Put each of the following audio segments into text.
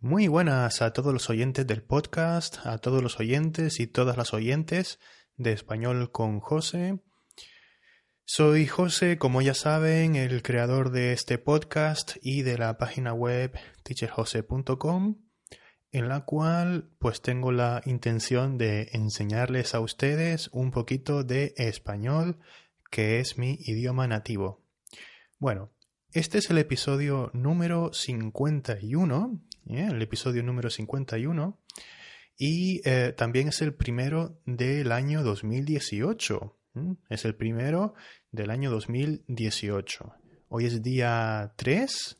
Muy buenas a todos los oyentes del podcast, a todos los oyentes y todas las oyentes de Español con José. Soy José, como ya saben, el creador de este podcast y de la página web teacherjose.com, en la cual pues tengo la intención de enseñarles a ustedes un poquito de español, que es mi idioma nativo. Bueno, este es el episodio número 51, ¿eh? el episodio número 51, y eh, también es el primero del año 2018. Es el primero del año 2018. Hoy es día 3,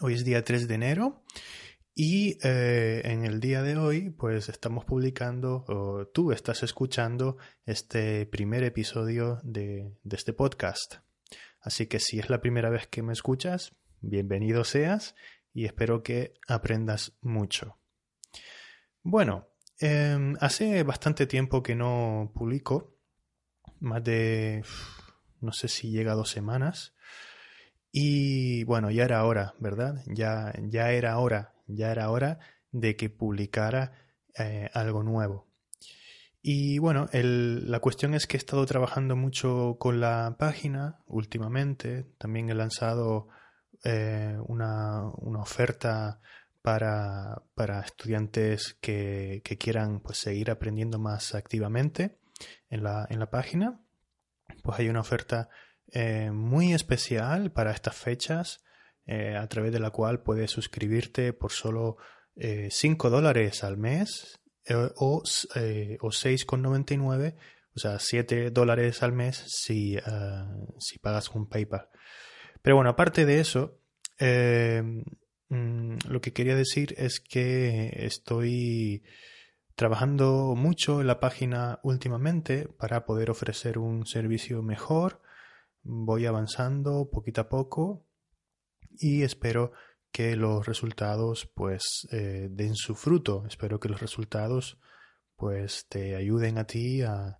hoy es día 3 de enero, y eh, en el día de hoy, pues estamos publicando, o tú estás escuchando este primer episodio de, de este podcast. Así que si es la primera vez que me escuchas, bienvenido seas y espero que aprendas mucho. Bueno, em, hace bastante tiempo que no publico, más de, no sé si llega a dos semanas, y bueno, ya era hora, ¿verdad? Ya, ya era hora, ya era hora de que publicara eh, algo nuevo. Y bueno, la cuestión es que he estado trabajando mucho con la página últimamente. También he lanzado eh, una, oferta para, estudiantes que, quieran pues, seguir aprendiendo más activamente en la, en la página. Pues hay una oferta eh, muy especial para estas fechas eh, a través de la cual puedes suscribirte por solo 5 dólares al mes o, o 6,99 o sea, 7 dólares al mes si, si pagas un PayPal. Pero bueno, aparte de eso, eh, mm, lo que quería decir es que estoy trabajando mucho en la página últimamente para poder ofrecer un servicio mejor. Voy avanzando poquito a poco y espero que los resultados pues eh, den su fruto. Espero que los resultados pues te ayuden a ti a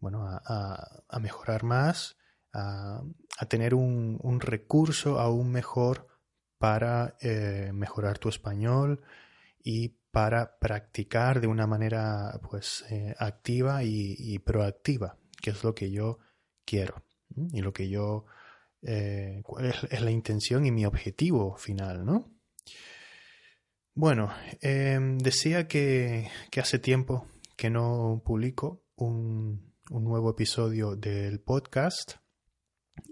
bueno a, a mejorar más a, tener un, recurso aún mejor para eh, mejorar tu español y para practicar de una manera pues eh, activa y, proactiva, que es lo que yo quiero y lo que yo eh, es, la intención y mi objetivo final, ¿no? Bueno, em, decía que, hace tiempo que no publico un nuevo episodio del podcast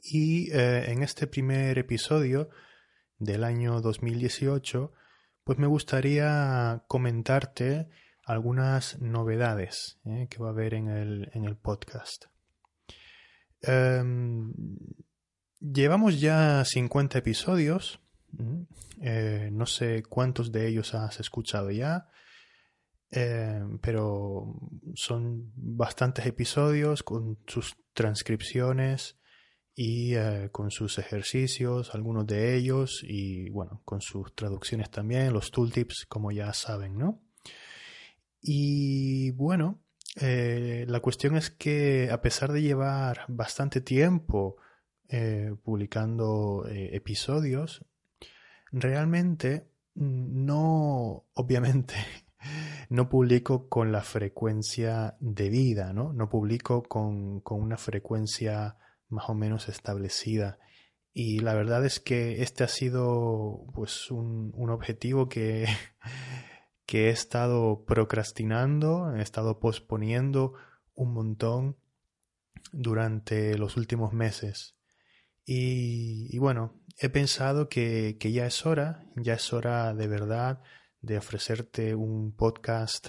y eh, en este primer episodio del año 2018, pues me gustaría comentarte algunas novedades eh, que va a haber en el, en el podcast. Em, llevamos ya 50 episodios, eh, no sé cuántos de ellos has escuchado ya, em, pero son bastantes episodios con sus transcripciones y eh, con sus ejercicios, algunos de ellos, y bueno, con sus traducciones también, los tooltips, como ya saben, ¿no? Y bueno, eh, la cuestión es que a pesar de llevar bastante tiempo eh, publicando episodios, realmente no, obviamente, no publico con la frecuencia debida, ¿no? No publico con, con una frecuencia más o menos establecida. Y la verdad es que este ha sido pues un, objetivo que, que he estado procrastinando, he estado posponiendo un montón durante los últimos meses. Y, bueno, he pensado que, ya es hora, ya es hora de verdad de ofrecerte un podcast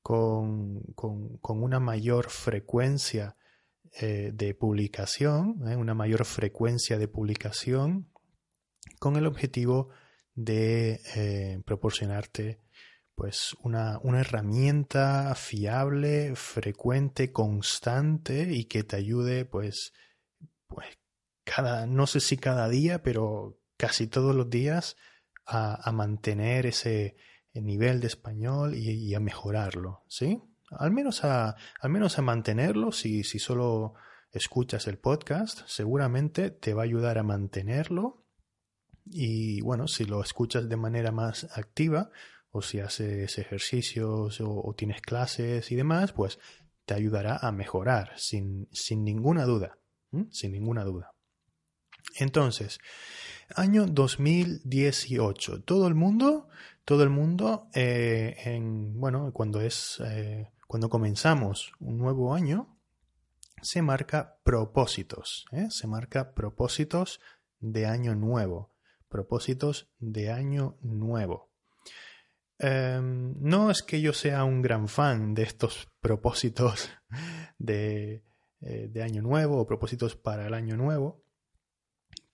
con, con una mayor frecuencia eh, de publicación, ¿eh? una mayor frecuencia de publicación, con el objetivo de eh, proporcionarte pues una, herramienta fiable, frecuente, constante y que te ayude pues, pues cada, no sé si cada día, pero casi todos los días a, mantener ese nivel de español y, y a mejorarlo, ¿sí? Al menos a, al menos a mantenerlo, si, si solo escuchas el podcast, seguramente te va a ayudar a mantenerlo Y bueno, si lo escuchas de manera más activa, o si haces ejercicios o, tienes clases y demás, pues te ayudará a mejorar, sin, sin ninguna duda. Sin ninguna duda. Entonces, año 2018. Todo el mundo, todo el mundo, eh, en, bueno, cuando es, eh, cuando comenzamos un nuevo año, se marca propósitos, ¿eh? se marca propósitos de año nuevo, propósitos de año nuevo. Em, no es que yo sea un gran fan de estos propósitos de, de año nuevo o propósitos para el año nuevo,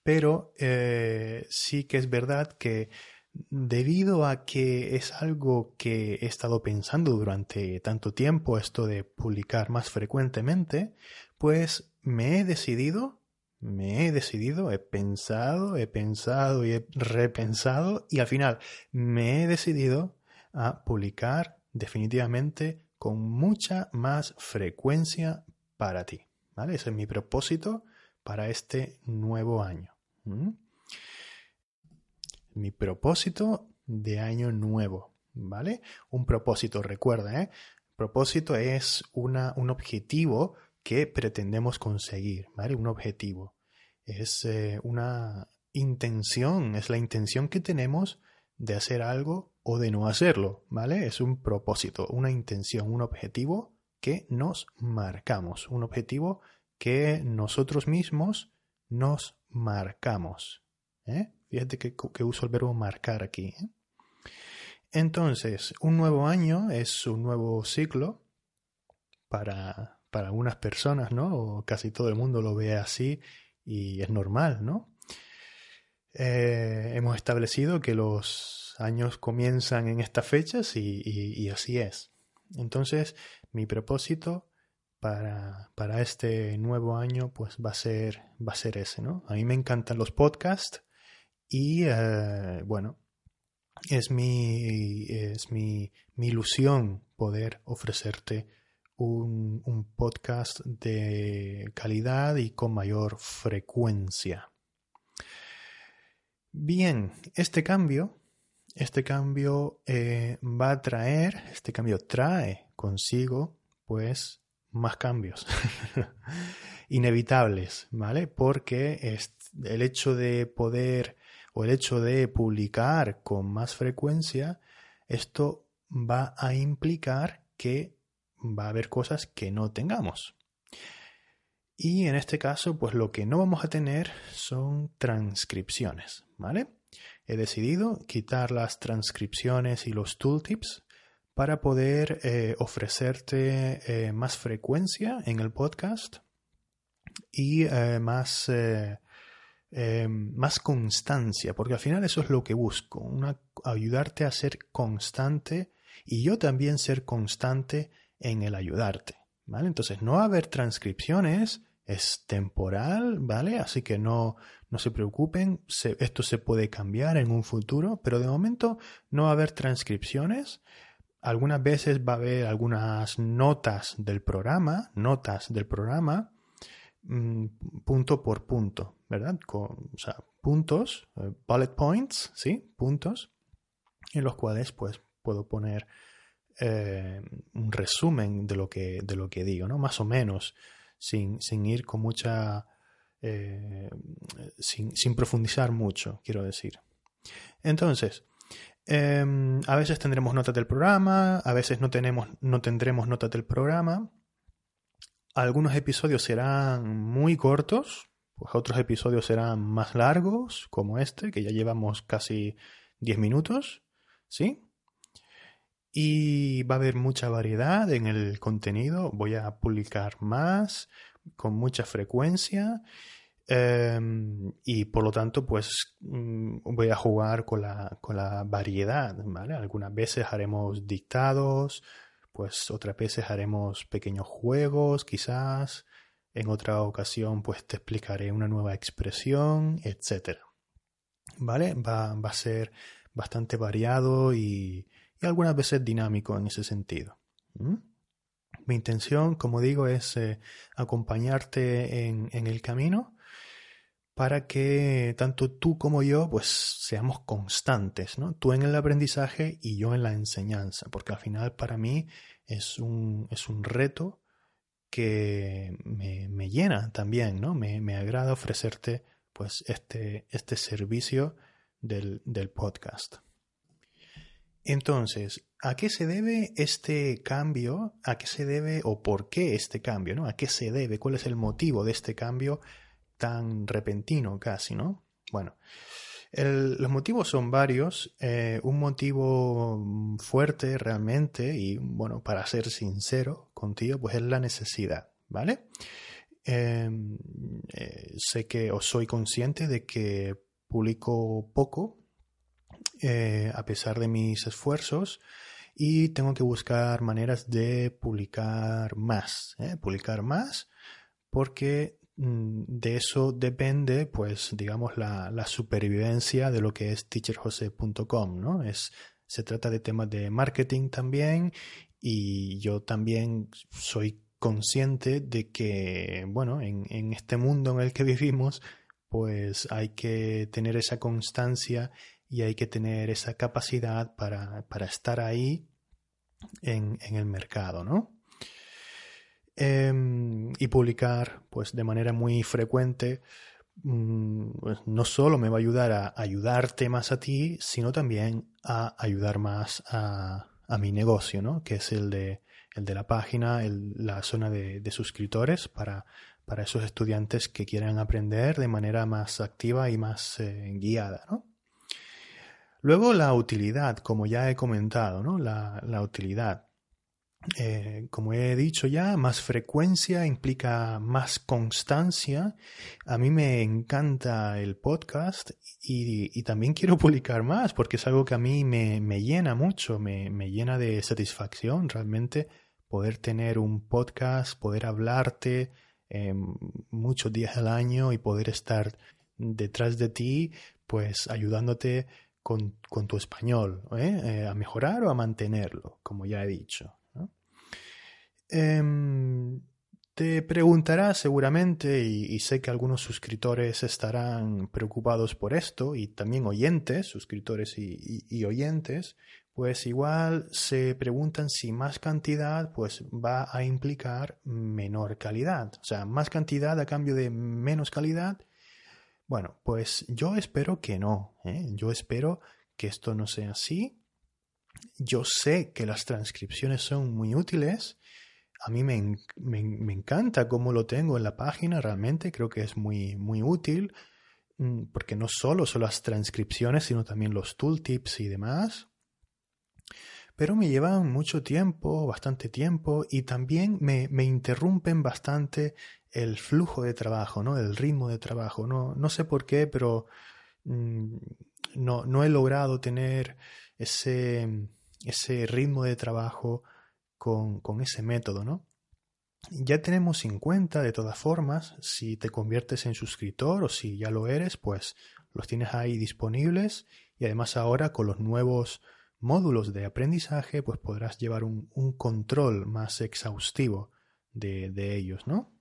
pero eh, sí que es verdad que debido a que es algo que he estado pensando durante tanto tiempo, esto de publicar más frecuentemente, pues me he decidido, me he decidido, he pensado, he pensado y he repensado y al final me he decidido a publicar definitivamente con mucha más frecuencia para ti. ¿vale? Ese es mi propósito para este nuevo año. Mi propósito de año nuevo, ¿vale? Un propósito, recuerda, ¿eh? Propósito es una, un objetivo que pretendemos conseguir, ¿vale? Un objetivo. Es eh, una intención, es la intención que tenemos de hacer algo o de no hacerlo, ¿vale? Es un propósito, una intención, un objetivo que nos marcamos, un objetivo que nosotros mismos nos marcamos. ¿eh? Fíjate que, uso el verbo marcar aquí. ¿eh? Entonces, un nuevo año es un nuevo ciclo para, para algunas personas, ¿no? O casi todo el mundo lo ve así y es normal, ¿no? Eh, hemos establecido que los años comienzan en estas fechas y así es. Entonces, mi propósito para, para, este nuevo año, pues va a ser, va a ser ese, ¿no? A mí me encantan los podcasts y, eh, bueno, es mi, es mi, mi ilusión poder ofrecerte un, un, podcast de calidad y con mayor frecuencia. Bien, este cambio, este cambio eh, va a traer, este cambio trae consigo, pues, más cambios inevitables, ¿vale? Porque el hecho de poder o el hecho de publicar con más frecuencia, esto va a implicar que va a haber cosas que no tengamos. Y en este caso, pues lo que no vamos a tener son transcripciones, ¿vale? He decidido quitar las transcripciones y los tooltips para poder eh, ofrecerte eh, más frecuencia en el podcast y eh, más, más constancia, porque al final eso es lo que busco, ayudarte a ser constante y yo también ser constante en el ayudarte. ¿vale? Entonces, no haber transcripciones es temporal, ¿vale? Así que no, no se preocupen, esto se puede cambiar en un futuro, pero de momento no haber transcripciones algunas veces va a haber algunas notas del programa, notas del programa, mm, punto por punto, ¿verdad? Con, o sea, puntos, eh, bullet points, ¿sí? Puntos, en los cuales pues puedo poner eh, un resumen de lo que, de lo que digo, ¿no? Más o menos, sin, sin ir con mucha... Eh, sin, sin profundizar mucho, quiero decir. Entonces, Em, a veces tendremos notas del programa, a veces no, tenemos, no tendremos notas del programa. Algunos episodios serán muy cortos, pues otros episodios serán más largos, como este, que ya llevamos casi 10 minutos, ¿sí? Y va a haber mucha variedad en el contenido, voy a publicar más, con mucha frecuencia Em, y por lo tanto, pues mm, voy a jugar con la, con la variedad, ¿vale? Algunas veces haremos dictados, pues otras veces haremos pequeños juegos, quizás. En otra ocasión, pues te explicaré una nueva expresión, etc. ¿Vale? Va, va a ser bastante variado y, algunas veces dinámico en ese sentido. Mi intención, como digo, es eh, acompañarte en el camino para que tanto tú como yo pues seamos constantes, ¿no? Tú en el aprendizaje y yo en la enseñanza, porque al final para mí es un, es un reto que me, llena también, ¿no? Me, me, agrada ofrecerte pues este, este servicio del, del podcast. Entonces, ¿a qué se debe este cambio? ¿A qué se debe o por qué este cambio? ¿no? ¿A qué se debe? ¿Cuál es el motivo de este cambio tan repentino casi? ¿no? Bueno, los motivos son varios. Eh, un motivo fuerte realmente, y bueno, para ser sincero contigo, pues es la necesidad, ¿vale? Em, eh, sé que o soy consciente de que publico poco eh, a pesar de mis esfuerzos y tengo que buscar maneras de publicar más, publicar más porque de eso depende, pues, digamos, la, supervivencia de lo que es teacherjose.com, ¿no? Es, se trata de temas de marketing también y yo también soy consciente de que, bueno, en, en este mundo en el que vivimos, pues hay que tener esa constancia y hay que tener esa capacidad para, estar ahí en, el mercado, ¿no? Em, y publicar pues de manera muy frecuente mm, pues, no solo me va a ayudar a ayudarte más a ti, sino también a ayudar más a, mi negocio, ¿no? Que es el de, el de la página, la zona de, suscriptores para, para esos estudiantes que quieran aprender de manera más activa y más eh, guiada, ¿no? Luego la utilidad, como ya he comentado, ¿no? La, utilidad. Eh, como he dicho ya, más frecuencia implica más constancia. A mí me encanta el podcast y, también quiero publicar más porque es algo que a mí me, llena mucho, me, llena de satisfacción realmente poder tener un podcast, poder hablarte eh, muchos días al año y poder estar detrás de ti, pues ayudándote con, tu español. Eh, a mejorar o a mantenerlo, como ya he dicho. Em, te preguntarás seguramente, y, sé que algunos suscriptores estarán preocupados por esto, y también oyentes, suscriptores y, oyentes, pues igual se preguntan si más cantidad pues va a implicar menor calidad. O sea, más cantidad a cambio de menos calidad bueno, pues yo espero que no. ¿eh? Yo espero que esto no sea así. Yo sé que las transcripciones son muy útiles. A mí me, encanta cómo lo tengo en la página, realmente creo que es muy, muy útil, mm, porque no solo son las transcripciones, sino también los tooltips y demás. Pero me llevan mucho tiempo, bastante tiempo, y también me, me interrumpen bastante el flujo de trabajo, ¿no? El ritmo de trabajo. No, no sé por qué, pero mm, no, no, he logrado tener ese, ese ritmo de trabajo con, con, ese método, ¿no? Ya tenemos en cuenta, de todas formas, si te conviertes en suscriptor o si ya lo eres, pues los tienes ahí disponibles y además ahora con los nuevos módulos de aprendizaje, pues podrás llevar un, un control más exhaustivo de, de ellos, ¿no?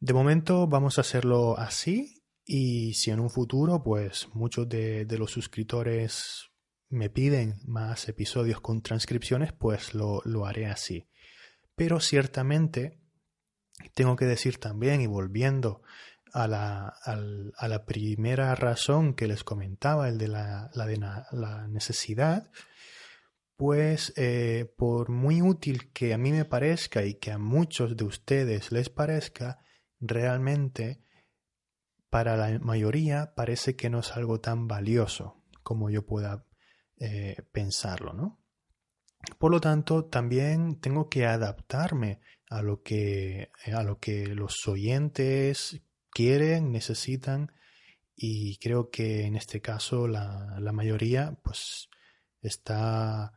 De momento vamos a hacerlo así y si en un futuro pues muchos de, los suscriptores me piden más episodios con transcripciones pues lo, haré así. Pero ciertamente tengo que decir también y volviendo a la, a la primera razón que les comentaba, el de la, de la necesidad, pues eh, por muy útil que a mí me parezca y que a muchos de ustedes les parezca, realmente para la mayoría parece que no es algo tan valioso como yo pueda eh, pensarlo, ¿no? Por lo tanto, también tengo que adaptarme a lo que, a lo que los oyentes quieren, necesitan, y creo que en este caso la, la mayoría pues está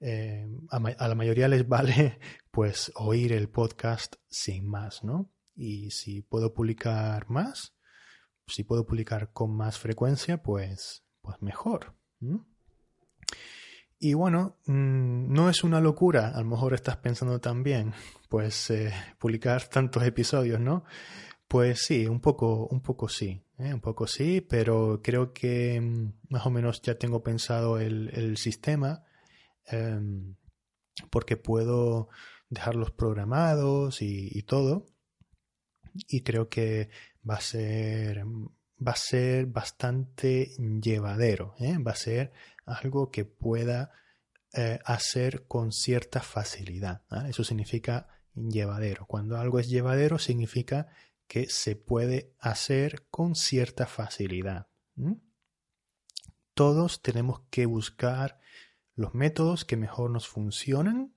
eh, a, la mayoría les vale pues oír el podcast sin más, ¿no? Y si puedo publicar más, si puedo publicar con más frecuencia, pues, pues mejor. Y bueno, mm, no es una locura, a lo mejor estás pensando también, pues eh, publicar tantos episodios, ¿no? Pues sí, un poco, un poco sí, ¿eh? un poco sí, pero creo que mm, más o menos ya tengo pensado el, sistema em, porque puedo dejarlos programados y, todo y creo que va a ser va a ser bastante llevadero, ¿eh? va a ser algo que pueda eh, hacer con cierta facilidad. Eso significa llevadero. Cuando algo es llevadero significa que se puede hacer con cierta facilidad. Todos tenemos que buscar los métodos que mejor nos funcionan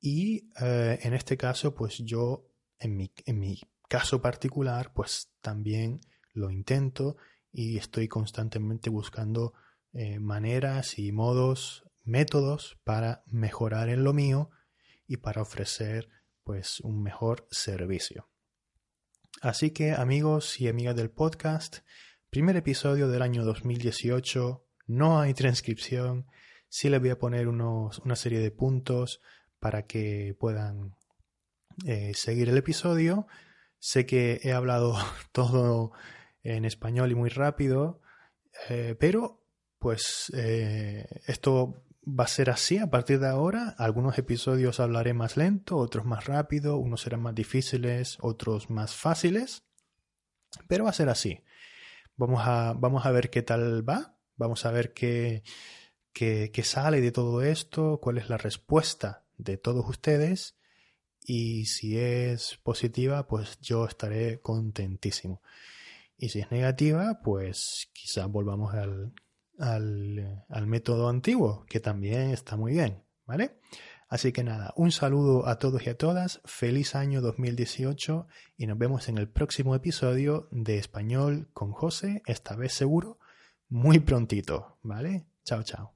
y eh, en este caso, pues yo, en mi, en mi caso particular, pues también lo intento y estoy constantemente buscando eh, maneras y modos, métodos para mejorar en lo mío y para ofrecer pues un mejor servicio. Así que amigos y amigas del podcast, primer episodio del año 2018, no hay transcripción, sí les voy a poner unos, una serie de puntos para que puedan eh, seguir el episodio. Sé que he hablado todo en español y muy rápido, eh, pero pues eh, esto va a ser así a partir de ahora. Algunos episodios hablaré más lento, otros más rápido, unos serán más difíciles, otros más fáciles, pero va a ser así. Vamos a, vamos a ver qué tal va, vamos a ver qué, qué, qué sale de todo esto, cuál es la respuesta de todos ustedes y si es positiva, pues yo estaré contentísimo. Y si es negativa, pues quizás volvamos al, al, método antiguo, que también está muy bien, ¿vale? Así que nada, un saludo a todos y a todas, feliz año 2018 y nos vemos en el próximo episodio de Español con José, esta vez seguro, muy prontito, ¿vale? Chao, chao.